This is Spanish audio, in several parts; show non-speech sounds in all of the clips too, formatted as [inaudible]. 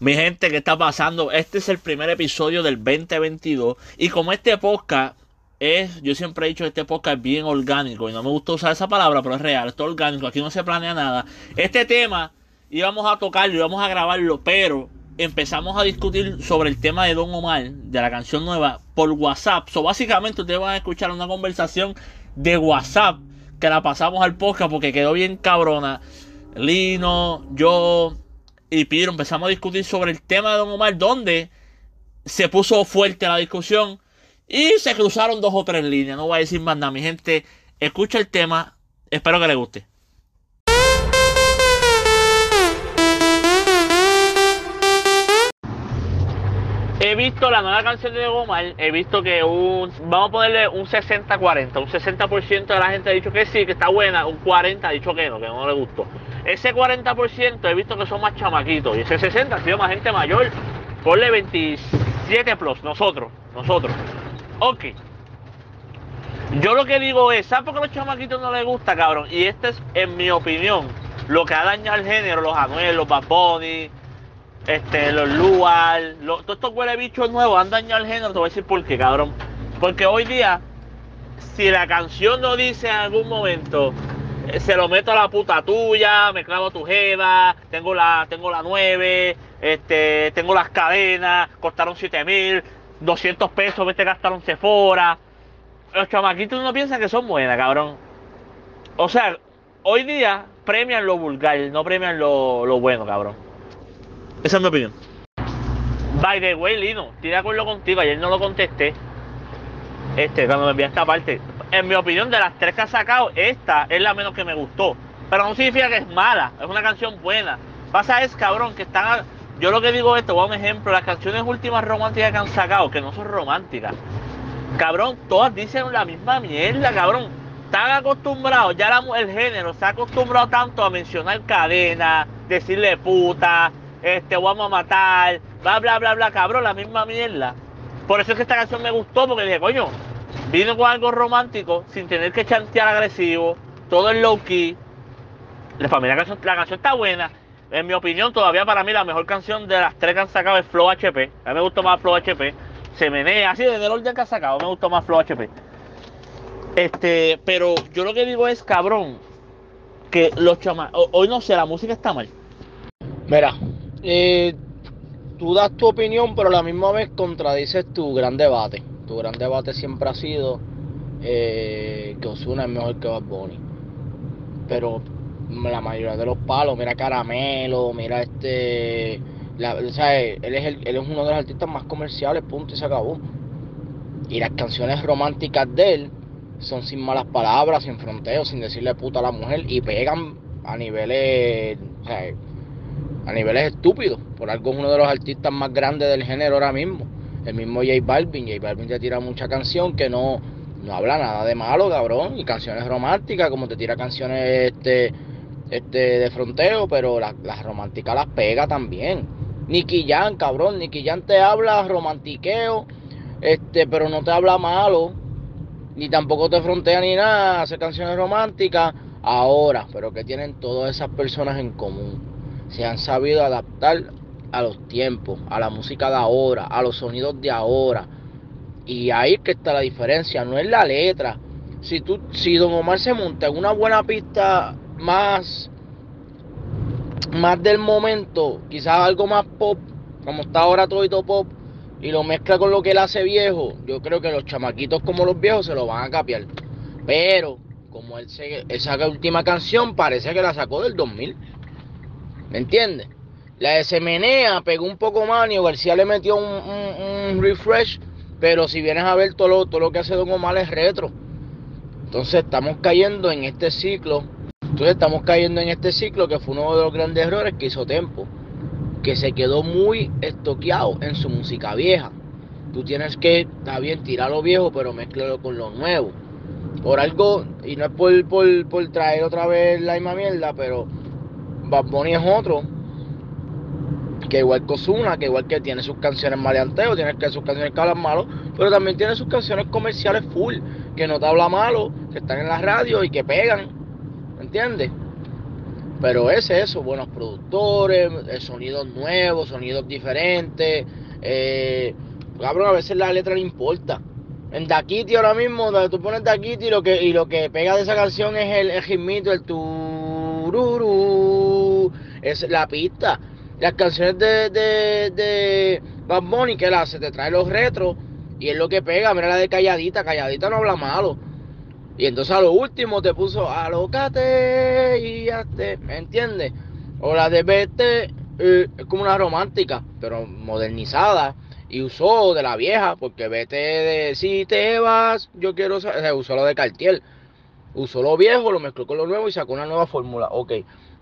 Mi gente, ¿qué está pasando? Este es el primer episodio del 2022 y como este podcast es, yo siempre he dicho este podcast es bien orgánico y no me gusta usar esa palabra, pero es real, es todo orgánico, aquí no se planea nada. Este tema íbamos a tocarlo, íbamos a grabarlo, pero empezamos a discutir sobre el tema de Don Omar, de la canción nueva, por WhatsApp. So, básicamente ustedes van a escuchar una conversación de WhatsApp que la pasamos al podcast porque quedó bien cabrona. Lino, yo, y Pedro empezamos a discutir sobre el tema de Don Omar, donde se puso fuerte la discusión y se cruzaron dos o tres líneas. No voy a decir más nada, mi gente. Escucha el tema, espero que les guste. He visto la nueva canción de Don Omar, he visto que un, vamos a ponerle un 60-40, un 60% de la gente ha dicho que sí, que está buena, un 40% ha dicho que no, que no le gustó. Ese 40% he visto que son más chamaquitos y ese 60% ha sido más gente mayor, ponle 27 plus, nosotros, nosotros. Ok. Yo lo que digo es, ¿sabes por qué a los chamaquitos no les gusta, cabrón? Y este es, en mi opinión, lo que ha dañado el género, los Anuel, los Bad Bunny, este, los Lual, los, todos estos huele bichos nuevos han dañado el género, te voy a decir por qué, cabrón. Porque hoy día, si la canción no dice en algún momento, se lo meto a la puta tuya, me clavo tu jeva, tengo la, tengo la 9, este, tengo las cadenas, costaron 7 mil, 200 pesos, vete gastaron Sephora. Los chamaquitos no piensan que son buenas, cabrón. O sea, hoy día premian lo vulgar, no premian lo, lo bueno, cabrón. Esa es mi opinión. By the way, Lino, estoy de acuerdo contigo, ayer no lo contesté. Este, cuando me envié esta parte. En mi opinión, de las tres que ha sacado, esta es la menos que me gustó. Pero no significa que es mala, es una canción buena. Pasa es, cabrón, que están. Yo lo que digo es esto, voy a un ejemplo, las canciones últimas románticas que han sacado, que no son románticas. Cabrón, todas dicen la misma mierda, cabrón. Están acostumbrados, ya el género se ha acostumbrado tanto a mencionar cadena, decirle puta, este, vamos a matar, bla, bla, bla, bla, cabrón, la misma mierda. Por eso es que esta canción me gustó, porque dije, coño, vino con algo romántico, sin tener que chantear agresivo, todo es low key. La familia canción, la está buena. En mi opinión, todavía para mí la mejor canción de las tres que han sacado es Flow HP. A mí me gustó más Flow HP. Se menea, así desde el orden que ha sacado, me gustó más Flow HP. Este, pero yo lo que digo es, cabrón, que los chamas, hoy no sé, la música está mal. Mira, eh, tú das tu opinión, pero a la misma vez contradices tu gran debate. Tu gran debate siempre ha sido eh, que Osuna es mejor que Bad Bunny. Pero la mayoría de los palos, mira Caramelo, mira este. sea, él es, él es uno de los artistas más comerciales, punto, y se acabó. Y las canciones románticas de él son sin malas palabras, sin fronteos, sin decirle puta a la mujer y pegan a niveles. O sea, a niveles estúpidos. Por algo es uno de los artistas más grandes del género ahora mismo. El mismo J Balvin. J Balvin te tira mucha canción que no, no habla nada de malo, cabrón. Y canciones románticas, como te tira canciones este, este de fronteo, pero las, las románticas las pega también. Nicky Jan, cabrón. Nicky Jan te habla romantiqueo, este, pero no te habla malo. Ni tampoco te frontea ni nada. Hace canciones románticas ahora, pero que tienen todas esas personas en común se han sabido adaptar a los tiempos, a la música de ahora, a los sonidos de ahora. Y ahí que está la diferencia, no es la letra. Si tú, si Don Omar se monta en una buena pista más, más del momento, quizás algo más pop, como está ahora todo pop, y lo mezcla con lo que él hace viejo, yo creo que los chamaquitos como los viejos se lo van a capiar. Pero, como él se, esa última canción parece que la sacó del 2000. ¿Me entiendes? La de Semenea pegó un poco más, y García le metió un, refresh, pero si vienes a ver todo lo, todo lo que hace Don Omar es retro. Entonces estamos cayendo en este ciclo. Entonces estamos cayendo en este ciclo que fue uno de los grandes errores que hizo Tempo. Que se quedó muy estoqueado en su música vieja. Tú tienes que, está bien, tirar lo viejo, pero mezclarlo con lo nuevo. Por algo, y no es por, por, por traer otra vez la misma mierda, pero Bad Bunny es otro que igual que que igual que tiene sus canciones maleanteo, tiene sus canciones que hablan malo, pero también tiene sus canciones comerciales full, que no te habla malo, que están en la radio y que pegan, ¿me entiendes? Pero es eso, buenos productores, eh, sonidos nuevos, sonidos diferentes. Eh, cabrón, a veces la letra no importa. En Dakiti ahora mismo, donde tú pones Dakiti y lo que, y lo que pega de esa canción es el, el el tururú, es la pista. Las canciones de, de, de Bad Bunny que la hace, te trae los retros y es lo que pega. Mira la de Calladita, Calladita no habla malo. Y entonces a lo último te puso alócate y hazte, ¿me entiendes? O la de Vete eh, es como una romántica, pero modernizada. Y usó de la vieja, porque vete de si te vas, yo quiero saber. usó lo de Cartier. Usó lo viejo, lo mezcló con lo nuevo y sacó una nueva fórmula. Ok,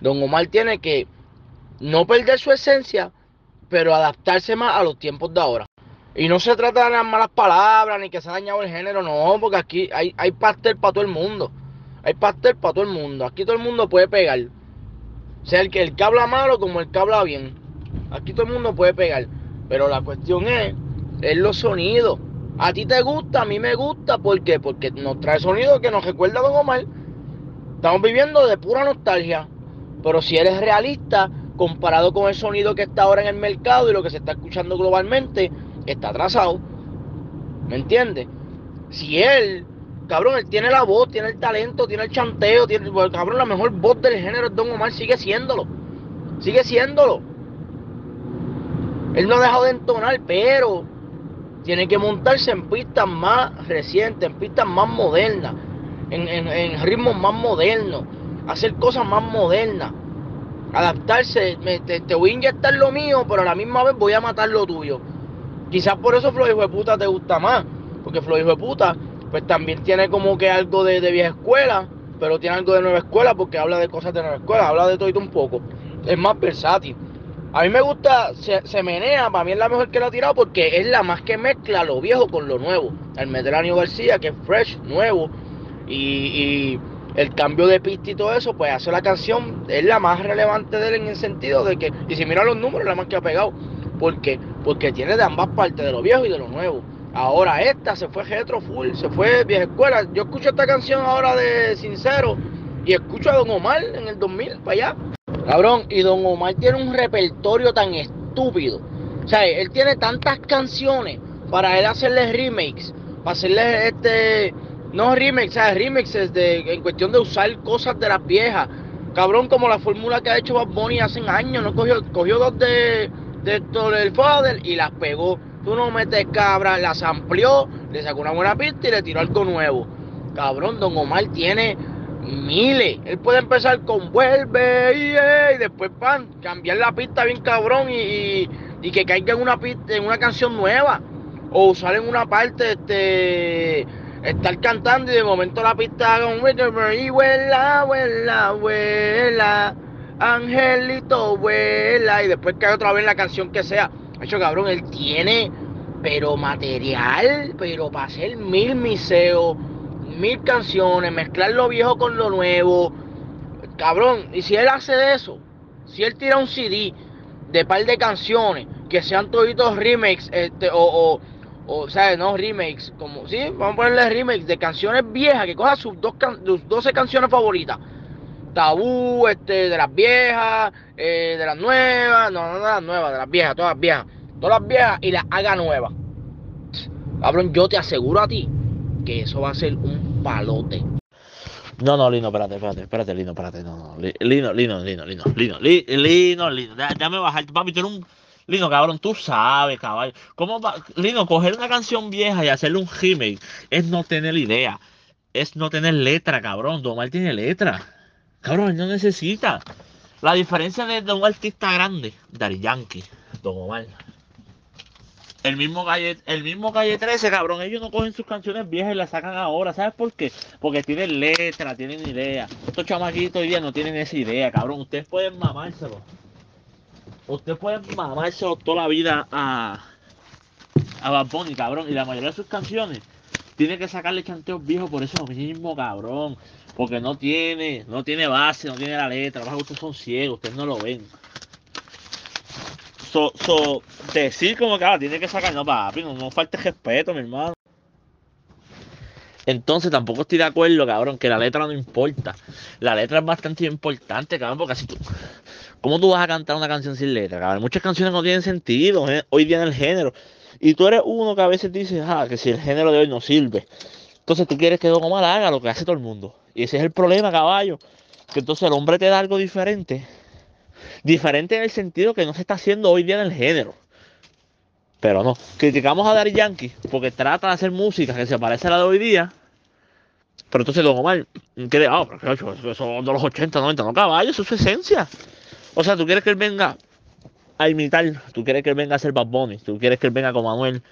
Don Omar tiene que no perder su esencia, pero adaptarse más a los tiempos de ahora. Y no se trata de las malas palabras ni que se ha dañado el género, no, porque aquí hay, hay pastel para todo el mundo. Hay pastel para todo el mundo. Aquí todo el mundo puede pegar. Sea el que, el que habla malo como el que habla bien. Aquí todo el mundo puede pegar. Pero la cuestión es, es los sonidos. A ti te gusta, a mí me gusta. ¿Por qué? Porque nos trae sonido que nos recuerda a Don Omar. Estamos viviendo de pura nostalgia. Pero si eres realista, comparado con el sonido que está ahora en el mercado y lo que se está escuchando globalmente, está atrasado. ¿Me entiendes? Si él, cabrón, él tiene la voz, tiene el talento, tiene el chanteo, tiene, pues, cabrón, la mejor voz del género Don Omar, sigue siéndolo. Sigue siéndolo. Él no ha dejado de entonar, pero tiene que montarse en pistas más recientes, en pistas más modernas, en, en ritmos más modernos, hacer cosas más modernas adaptarse, te, voy a inyectar lo mío, pero a la misma vez voy a matar lo tuyo. Quizás por eso Hijo de Puta te gusta más, porque Hijo de Puta, pues también tiene como que algo de, vieja escuela, pero tiene algo de nueva escuela porque habla de cosas de nueva escuela, habla de todo y un poco. Es más versátil. A mí me gusta, se, menea, para mí es la mejor que lo ha tirado porque es la más que mezcla lo viejo con lo nuevo. El Mediterráneo García, que es fresh, nuevo, y el cambio de pista y todo eso, pues hace la canción, es la más relevante de él en el sentido de que, y si mira los números, la más que ha pegado. ¿Por qué? Porque tiene de ambas partes, de lo viejo y de lo nuevo. Ahora esta se fue retro full, se fue vieja escuela. Yo escucho esta canción ahora de Sincero y escucho a Don Omar en el 2000 para allá. Cabrón, y Don Omar tiene un repertorio tan estúpido. O sea, él tiene tantas canciones para él hacerle remakes, para hacerle este no remix, sea, remixes de, en cuestión de usar cosas de las viejas. Cabrón, como la fórmula que ha hecho Bad Bunny hace años, no cogió, cogió dos de, de el Father y las pegó. Tú no metes cabra, las amplió, le sacó una buena pista y le tiró algo nuevo. Cabrón, Don Omar tiene miles. Él puede empezar con vuelve y, después pan, cambiar la pista bien cabrón y, y, que caiga en una pista, en una canción nueva. O usar en una parte este estar cantando y de momento la pista con y vuela, vuela, vuela, Angelito vuela y después cae otra vez la canción que sea. Hecho cabrón, él tiene pero material, pero para hacer mil miseos, mil canciones, mezclar lo viejo con lo nuevo. Cabrón, y si él hace eso, si él tira un CD de par de canciones que sean toditos remakes este, o o sea, no remakes, como, sí, vamos a ponerle remakes de canciones viejas, que coja sus, dos sus 12 canciones favoritas. Tabú, este, de las viejas, eh, de las nuevas, no, no de las nuevas, de las viejas, todas las viejas, todas las viejas y las haga nuevas. Cabrón, yo te aseguro a ti que eso va a ser un palote. No, no, Lino, espérate, espérate, espérate, Lino, espérate, no, no, Lino, Lino, Lino, Lino, Lino, Lino, Lino, déjame bajar, papi, tú eres un Lino, cabrón, tú sabes, caballo. ¿Cómo va? Lino, coger una canción vieja y hacerle un remake es no tener idea. Es no tener letra, cabrón. Don Omar tiene letra. Cabrón, él no necesita. La diferencia de, un artista grande, Dari Yankee, Don Omar. El mismo calle, el mismo calle 13, cabrón. Ellos no cogen sus canciones viejas y las sacan ahora. ¿Sabes por qué? Porque tienen letra, tienen idea. Estos chamaquitos hoy día no tienen esa idea, cabrón. Ustedes pueden mamárselo. Usted puede mamárselo toda la vida a, a Bad Bunny, cabrón. Y la mayoría de sus canciones tiene que sacarle chanteos viejos por eso mismo, cabrón. Porque no tiene, no tiene base, no tiene la letra. Los ustedes son ciegos, ustedes no lo ven. So, so, decir como que ah, tiene que sacar, no papi, no, no falte respeto, mi hermano. Entonces tampoco estoy de acuerdo, cabrón, que la letra no importa. La letra es bastante importante, cabrón, porque así tú... ¿Cómo tú vas a cantar una canción sin letra? Muchas canciones no tienen sentido ¿eh? hoy día en el género. Y tú eres uno que a veces dice, ah, que si el género de hoy no sirve. Entonces tú quieres que Don Omar haga lo que hace todo el mundo. Y ese es el problema, caballo. Que entonces el hombre te da algo diferente. Diferente en el sentido que no se está haciendo hoy día en el género. Pero no. Criticamos a Daddy Yankee porque trata de hacer música que se parece a la de hoy día. Pero entonces Don Omar quiere, ah, pero eso, eso de los 80, 90, no caballo, eso es su esencia. O sea, tú quieres que él venga a imitar, tú quieres que él venga a hacer Bad Bunny, tú quieres que él venga como Manuel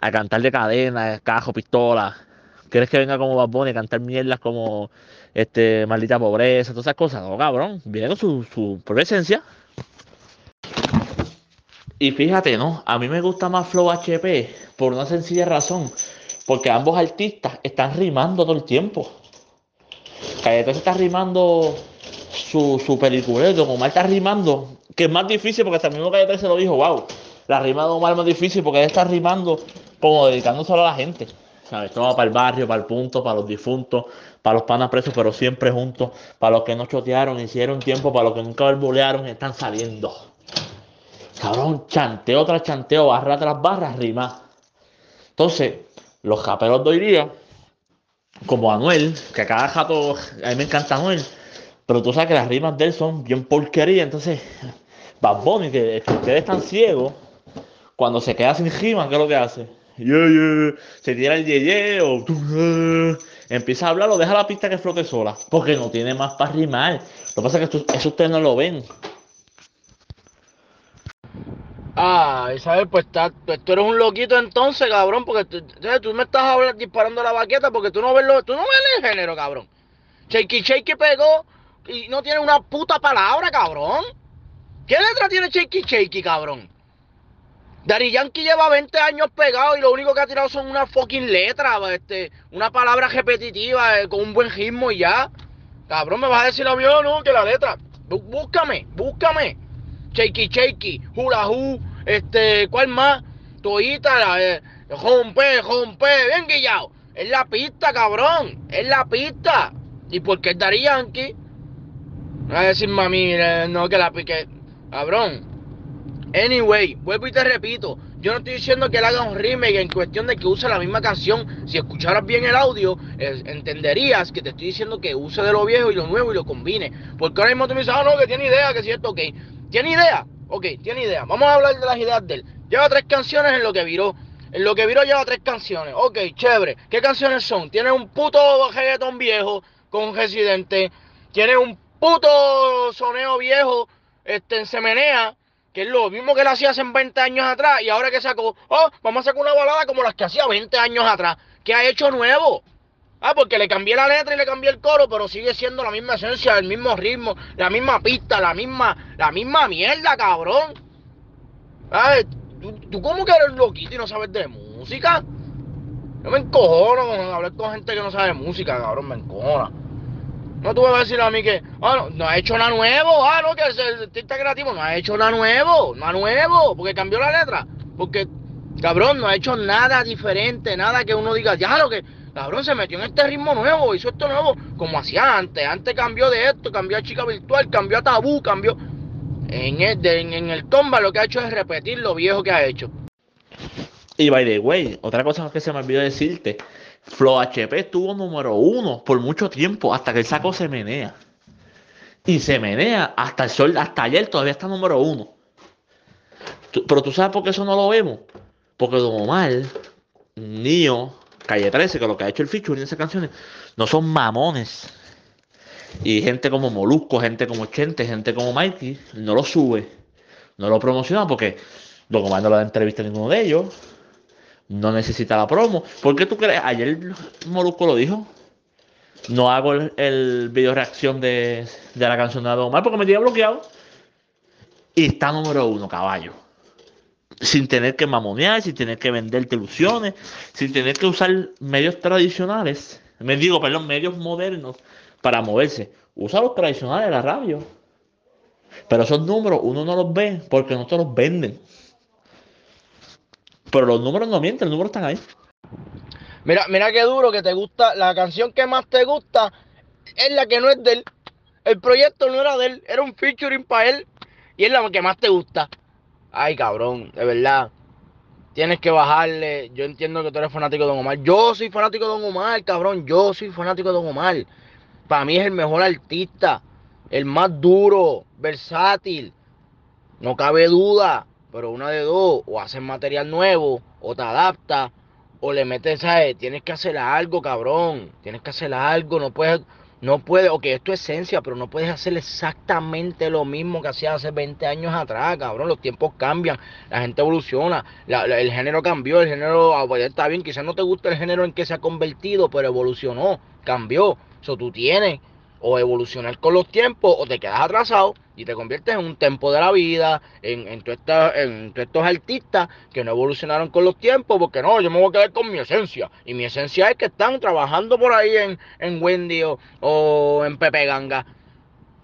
a cantar de cadena, cajo, pistola, quieres que venga como Bad Bunny a cantar mierdas como este maldita pobreza, todas esas cosas. No, cabrón, viene con su, su propia esencia. Y fíjate, ¿no? A mí me gusta más Flow HP por una sencilla razón. Porque ambos artistas están rimando todo el tiempo. Calle está rimando su, su como Omar está rimando, que es más difícil porque hasta el mismo Calle se lo dijo, wow, la rima de Omar es más difícil porque él está rimando como dedicándose a la gente. ¿Sabes? Todo para el barrio, para el punto, para los difuntos, para los panas presos, pero siempre juntos, para los que no chotearon, hicieron tiempo, para los que nunca verbulearon, están saliendo. Cabrón, chanteo tras chanteo, barra tras barra, rima. Entonces, los japeros de hoy día, como Anuel, que cada jato, a mí me encanta Anuel, pero tú sabes que las rimas de él son bien porquería, entonces, Bad Bunny, que, ustedes están ciegos, cuando se queda sin rima, ¿qué es lo que hace? se tira el yeye o empieza a hablar o deja la pista que flote sola, porque no tiene más para rimar. Lo que pasa es que eso ustedes no lo ven. Ah, ¿sabes? Pues, pues, tú eres un loquito entonces, cabrón, porque tú, me estás disparando la baqueta porque tú no ves lo, tú no ves el género, cabrón. Shakey Shakey pegó y no tiene una puta palabra, cabrón. ¿Qué letra tiene Shakey Shakey, cabrón? Dari Yankee lleva 20 años pegado y lo único que ha tirado son una fucking letra, este, una palabra repetitiva eh, con un buen ritmo y ya. Cabrón, me vas a decir a mí, no, que la letra. Búscame, búscame. Shakey Shakey, Hula Hu, este, ¿cuál más? Toita, la, eh, rompe, rompe, bien guillado. Es la pista, cabrón. Es la pista. ¿Y por qué Dari Yankee? A decir mami, no, que la pique. Cabrón. Anyway, vuelvo y te repito. Yo no estoy diciendo que él haga un remake en cuestión de que use la misma canción. Si escucharas bien el audio, entenderías que te estoy diciendo que use de lo viejo y lo nuevo y lo combine. Porque ahora mismo tú me dices, ah, no, que tiene idea, que es cierto, ok. ¿Tiene idea? Ok, tiene idea. Vamos a hablar de las ideas de él. Lleva tres canciones en lo que viró. En lo que viró lleva tres canciones. Ok, chévere. ¿Qué canciones son? Tiene un puto reggaetón viejo con Residente. Tiene un puto soneo viejo este, en Semenea. Que es lo mismo que él hacía hace 20 años atrás. Y ahora que sacó, oh, vamos a sacar una balada como las que hacía 20 años atrás. ¿Qué ha hecho nuevo? Ah, porque le cambié la letra y le cambié el coro, pero sigue siendo la misma esencia, el mismo ritmo, la misma pista, la misma, la misma mierda, cabrón. ¿Sabes? ¿Tú, tú cómo que eres loquito y no sabes de música? Yo me encojono con hablar con gente que no sabe música, cabrón, me encojona. No tú vas a decir a mí que, ah, no, no ha hecho nada nuevo, ah, no, que el artista creativo no ha hecho nada nuevo, nada nuevo, porque cambió la letra. Porque, cabrón, no ha hecho nada diferente, nada que uno diga, ya lo que Cabrón, se metió en este ritmo nuevo, hizo esto nuevo, como hacía antes. Antes cambió de esto, cambió a chica virtual, cambió a tabú, cambió. En el, en, el tomba lo que ha hecho es repetir lo viejo que ha hecho. Y by the way, otra cosa que se me olvidó decirte, Flow HP estuvo número uno por mucho tiempo, hasta que el saco se menea. Y se menea hasta el sol, hasta ayer todavía está número uno. Pero tú sabes por qué eso no lo vemos. Porque Don Omar, Nio, Calle 13, que lo que ha hecho el featuring en esas canciones, no son mamones. Y gente como Molusco, gente como Chente, gente como Mikey, no lo sube, no lo promociona porque luego no la entrevista a ninguno de ellos, no necesita la promo. ¿Por qué tú crees? Ayer Molusco lo dijo. No hago el, video reacción de, de, la canción de Omar porque me tiene bloqueado. Y está número uno, caballo sin tener que mamonear, sin tener que vender ilusiones, sin tener que usar medios tradicionales, me digo, perdón, medios modernos para moverse. Usa los tradicionales la radio. Pero esos números uno no los ve porque no te los venden. Pero los números no mienten, los números están ahí. Mira, mira qué duro que te gusta, la canción que más te gusta es la que no es de él. El proyecto no era de él, era un featuring para él y es la que más te gusta. Ay, cabrón, de verdad. Tienes que bajarle. Yo entiendo que tú eres fanático de Don Omar. Yo soy fanático de Don Omar, cabrón. Yo soy fanático de Don Omar. Para mí es el mejor artista. El más duro, versátil. No cabe duda. Pero una de dos. O haces material nuevo. O te adaptas. O le metes, ¿sabes? Tienes que hacer algo, cabrón. Tienes que hacer algo. No puedes no puede, ok, es tu esencia, pero no puedes hacer exactamente lo mismo que hacías hace 20 años atrás, cabrón. Los tiempos cambian, la gente evoluciona, el género cambió, el género ah, pues, está bien, quizás no te gusta el género en que se ha convertido, pero evolucionó, cambió. Eso tú tienes o evolucionar con los tiempos o te quedas atrasado y te conviertes en un tempo de la vida, en, en, en estos artistas que no evolucionaron con los tiempos, porque no, yo me voy a quedar con mi esencia. Y mi esencia es que están trabajando por ahí en, en Wendy o, en Pepe Ganga.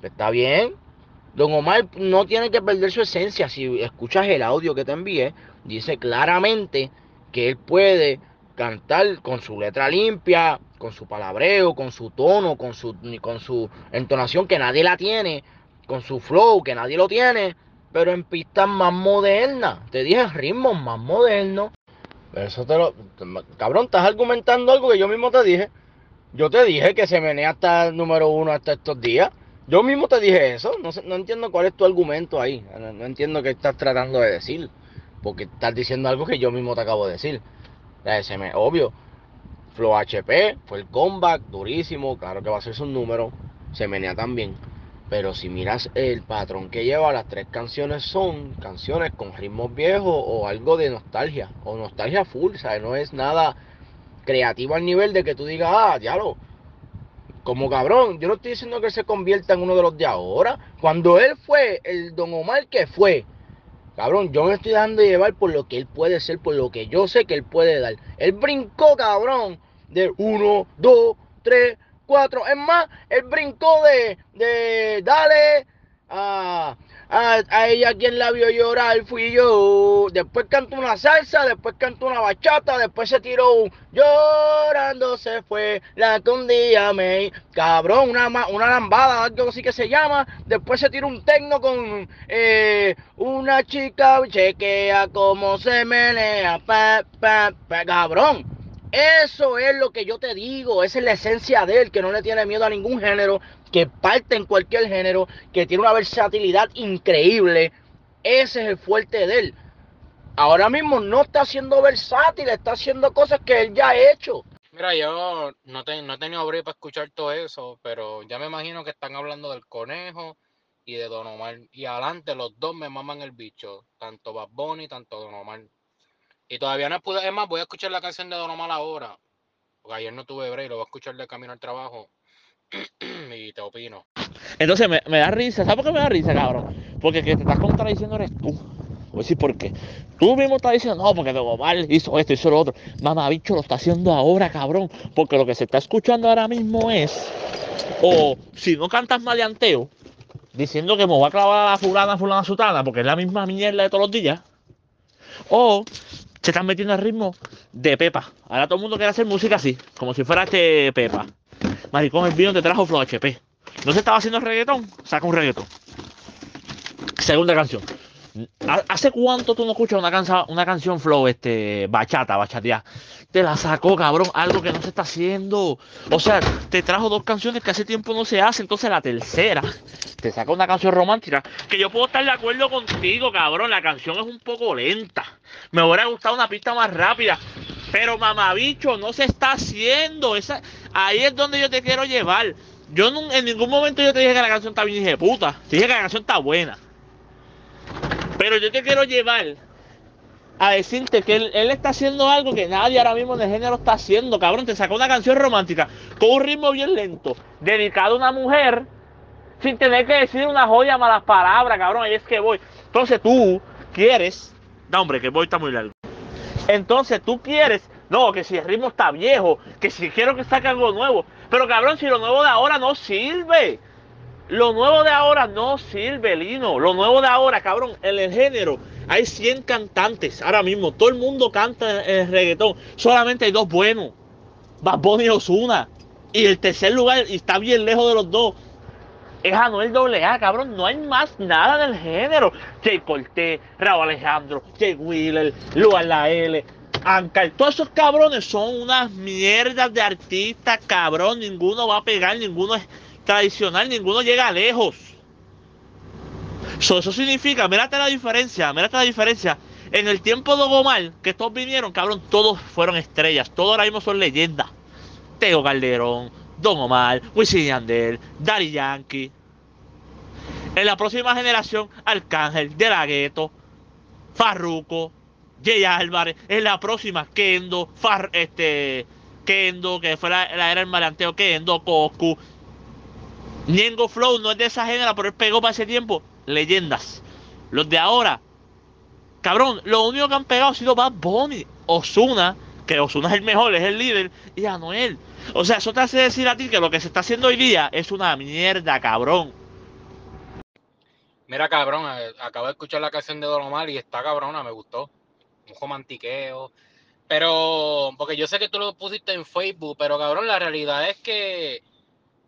Está bien. Don Omar no tiene que perder su esencia. Si escuchas el audio que te envié, dice claramente que él puede cantar con su letra limpia, con su palabreo, con su tono, con su, con su entonación que nadie la tiene, con su flow que nadie lo tiene, pero en pistas más modernas. Te dije ritmos más modernos. Eso te lo. Cabrón, estás argumentando algo que yo mismo te dije. Yo te dije que se menea hasta el número uno hasta estos días. Yo mismo te dije eso. No, no entiendo cuál es tu argumento ahí. No, entiendo qué estás tratando de decir. Porque estás diciendo algo que yo mismo te acabo de decir. Se me, obvio. Flow HP fue el comeback durísimo, claro que va a ser su número, se menea también. Pero si miras el patrón que lleva, las tres canciones son canciones con ritmos viejos o algo de nostalgia, o nostalgia full, ¿sabes? No es nada creativo al nivel de que tú digas, ah, diablo, como cabrón, yo no estoy diciendo que se convierta en uno de los de ahora. Cuando él fue el Don Omar que fue, Cabrón, yo me estoy dejando llevar por lo que él puede ser, por lo que yo sé que él puede dar. Él brincó, cabrón, de 1, 2, 3, 4. Es más, él brincó de, de dale a, a, ella quien la vio llorar fui yo. Después cantó una salsa, después cantó una bachata, después se tiró un llorando se fue la que un día me... Cabrón, una, una lambada, algo así que se llama. Después se tiró un tecno con eh, una chica, chequea cómo se menea, pa, pa, pa, cabrón. Eso es lo que yo te digo, esa es la esencia de él, que no le tiene miedo a ningún género, que parte en cualquier género, que tiene una versatilidad increíble. Ese es el fuerte de él. Ahora mismo no está siendo versátil, está haciendo cosas que él ya ha hecho. Mira, yo no, he tenido abrir para escuchar todo eso, pero ya me imagino que están hablando del conejo y de Don Omar. Y adelante los dos me maman el bicho, tanto Bad Bunny, tanto Don Omar. Y todavía no pude, es más, voy a escuchar la canción de Don Omar ahora, porque ayer no tuve break, lo voy a escuchar de camino al trabajo [clears throat] y te opino. Entonces me, da risa, ¿sabes por qué me da risa, cabrón? Porque que te estás contradiciendo eres tú. Voy a decir por qué. Tú mismo estás diciendo, no, porque Don Omar hizo esto, hizo lo otro. Mamá, bicho, lo está haciendo ahora, cabrón. Porque lo que se está escuchando ahora mismo es, o si no cantas maleanteo, diciendo que me voy a clavar a la fulana, fulana, sutana, porque es la misma mierda de todos los días. O se están metiendo al ritmo de Pepa. Ahora todo el mundo quiere hacer música así, como si fuera este Pepa. Maricón, el vino te trajo Flow HP. ¿No se estaba haciendo reggaetón? Saca un reggaetón. Segunda canción. ¿Hace cuánto tú no escuchas una, canción, una canción flow, este, bachata, bachatea? Te la sacó, cabrón, algo que no se está haciendo. O sea, te trajo dos canciones que hace tiempo no se hace, entonces la tercera te saca una canción romántica. Que yo puedo estar de acuerdo contigo, cabrón, la canción es un poco lenta. Me hubiera gustado una pista más rápida. Pero mamabicho, no se está haciendo. Esa, ahí es donde yo te quiero llevar. Yo en ningún momento yo te dije que la canción está bien, dije puta. Te dije que la canción está buena. Pero yo te quiero llevar a decirte que él, está haciendo algo que nadie ahora mismo en el género está haciendo, cabrón. Te sacó una canción romántica con un ritmo bien lento, dedicado a una mujer, sin tener que decir una joya malas palabras, cabrón. Ahí es que voy. Entonces tú quieres. Hombre, que voy está muy largo. Entonces tú quieres. No, que si el ritmo está viejo, que si quiero que saque algo nuevo. Pero cabrón, si lo nuevo de ahora no sirve. Lo nuevo de ahora no sirve, Lino. Lo nuevo de ahora, cabrón, en el género hay 100 cantantes ahora mismo. Todo el mundo canta en el reggaetón. Solamente hay dos buenos. Bad Bunny y Ozuna. Y el tercer lugar, y está bien lejos de los dos, es Anuel AA, cabrón. No hay más nada del género. Jay Cortés, Raúl Alejandro, Jay Wheeler, Luan La L, Ankar. Todos esos cabrones son unas mierdas de artistas, cabrón. Ninguno va a pegar, ninguno es tradicional, ninguno llega lejos. eso significa, mírate la diferencia, mírate la diferencia. En el tiempo de Ogomar, que todos vinieron, cabrón, todos fueron estrellas. Todos ahora mismo son leyendas. Teo Calderón, Don Omar, Wisin Yandel, Daddy Yankee. En la próxima generación, Arcángel, De La Gueto, Farruko, Jay Álvarez. En la próxima, Kendo, Far, este, Kendo, que fue la, era el malanteo, Kendo, Coscu. Niengo Flow no es de esa género, pero él pegó para ese tiempo. Leyendas. Los de ahora, cabrón, lo único que han pegado ha sido Bad Bunny, Osuna, que Osuna es el mejor, es el líder, y Anuel. O sea, eso te hace decir a ti que lo que se está haciendo hoy día es una mierda, cabrón. Mira, cabrón, eh, acabo de escuchar la canción de Don Omar y está cabrona, me gustó. Un romantiqueo. Pero, porque yo sé que tú lo pusiste en Facebook, pero cabrón, la realidad es que,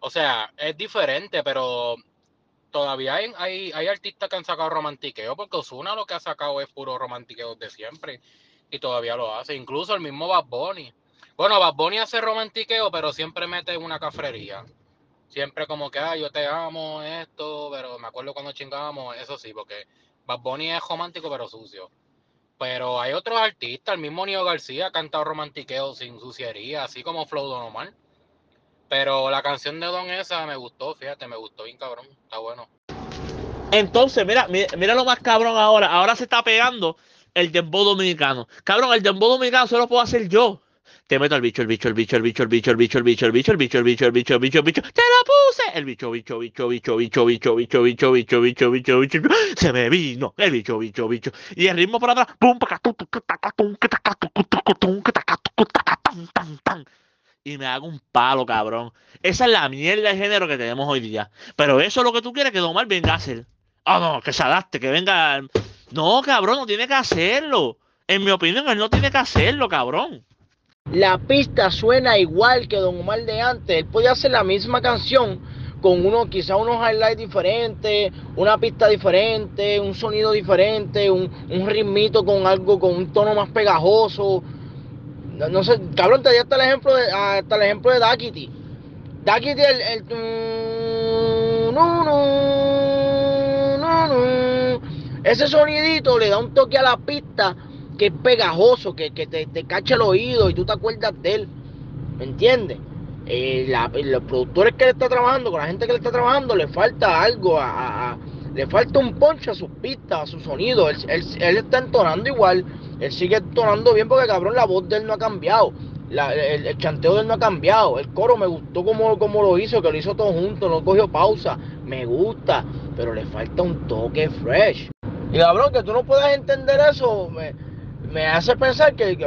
o sea, es diferente, pero todavía hay, hay, hay artistas que han sacado romantiqueo, porque Osuna lo que ha sacado es puro romantiqueo de siempre y todavía lo hace. Incluso el mismo Bad Bunny. Bueno, Bad Bunny hace romantiqueo, pero siempre mete una cafrería. Siempre como que, ah, yo te amo, esto, pero me acuerdo cuando chingábamos, eso sí, porque Bad Bunny es romántico, pero sucio. Pero hay otros artistas, el mismo Nio García ha cantado romantiqueo sin suciería, así como Flow Don. Pero la canción de Don esa me gustó, fíjate, me gustó bien cabrón, está bueno. Entonces, mira, mira, lo más cabrón ahora, ahora se está pegando el dembow dominicano. Cabrón, el dembow dominicano solo puedo hacer yo. Te meto al bicho, el bicho, el bicho, el bicho, el bicho, el bicho, el bicho, el bicho, el bicho, el bicho, el bicho, el bicho, el bicho, te lo puse. El bicho, bicho, bicho, bicho, bicho, bicho, bicho, bicho, bicho, bicho, bicho, bicho, se me vino. El bicho, bicho, bicho. Y el ritmo por atrás, pum, y me hago un palo, cabrón. Esa es la mierda de género que tenemos hoy día. Pero eso es lo que tú quieres que Don Omar venga a hacer. Ah, no, que se adapte, que venga. No, cabrón, no tiene que hacerlo. En mi opinión, él no tiene que hacerlo, cabrón. La pista suena igual que Don Omar de antes. Él puede hacer la misma canción con uno, quizá unos highlights diferentes, una pista diferente, un sonido diferente, un, un ritmito con algo, con un tono más pegajoso. No, sé, cabrón, te di hasta el ejemplo de, hasta el ejemplo de Dakiti. Dakiti, el, el ese sonidito le da un toque a la pista que es pegajoso, que, te, te, cacha el oído y tú te acuerdas de él. ¿Me entiendes? Eh, los productores que le está trabajando, con la gente que le está trabajando, le falta algo, a, le falta un poncho a sus pistas, a su sonido. Él, él, está entonando igual, él sigue entonando bien porque cabrón la voz de él no ha cambiado. el, chanteo de él no ha cambiado. El coro me gustó como, como lo hizo, que lo hizo todo junto, no cogió pausa. Me gusta, pero le falta un toque fresh. Y cabrón, que tú no puedas entender eso, me hace pensar que, que,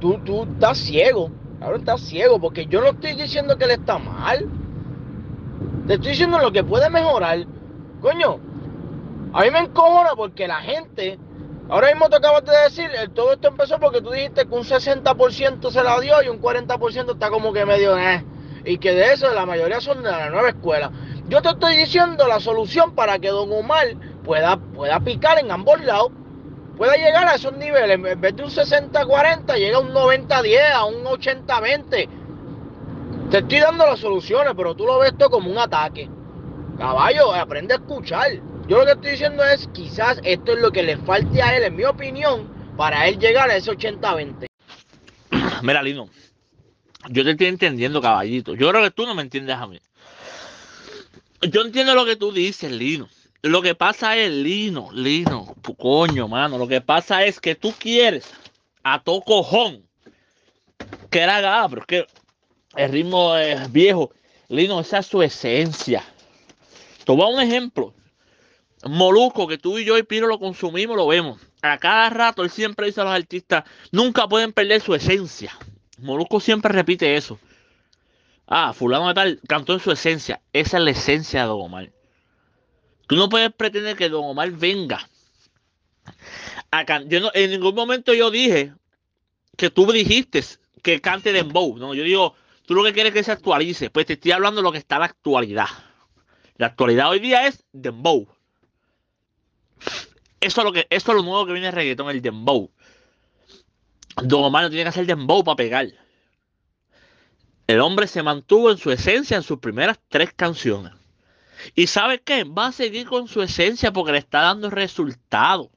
tú, tú estás ciego. Cabrón, estás ciego, porque yo no estoy diciendo que él está mal. Te estoy diciendo lo que puede mejorar. Coño, a mí me encojona porque la gente, ahora mismo te acabas de decir, todo esto empezó porque tú dijiste que un 60% se la dio y un 40% está como que medio, eh, y que de eso la mayoría son de la nueva escuela. Yo te estoy diciendo la solución para que Don Omar pueda, pueda picar en ambos lados, pueda llegar a esos niveles. En vez de un 60-40, llega a un 90-10, a un 80-20. Te estoy dando las soluciones, pero tú lo ves esto como un ataque. Caballo, aprende a escuchar. Yo lo que estoy diciendo es, quizás esto es lo que le falte a él, en mi opinión, para él llegar a ese 80-20. Mira, Lino, yo te estoy entendiendo, caballito. Yo creo que tú no me entiendes a mí. Yo entiendo lo que tú dices, Lino. Lo que pasa es, Lino, Lino, tu coño, mano. Lo que pasa es que tú quieres a todo cojón que era pero es que el ritmo es viejo. Lino, esa es su esencia. Te voy a un ejemplo. Molusco, que tú y yo y Piro lo consumimos, lo vemos. A cada rato él siempre dice a los artistas, nunca pueden perder su esencia. Molusco siempre repite eso. Ah, fulano de tal cantó en su esencia. Esa es la esencia de Omar. Tú no puedes pretender que Don Omar venga. A yo en ningún momento yo dije que tú dijiste que cante dembow, ¿no? Yo digo, tú lo que quieres es que se actualice. Pues te estoy hablando de lo que está en la actualidad. La actualidad hoy día es dembow. Eso es lo que, eso es lo nuevo que viene el reggaetón, el dembow. Don Omar no tiene que hacer dembow para pegar. El hombre se mantuvo en su esencia en sus primeras tres canciones. ¿Y sabe qué? Va a seguir con su esencia porque le está dando resultados.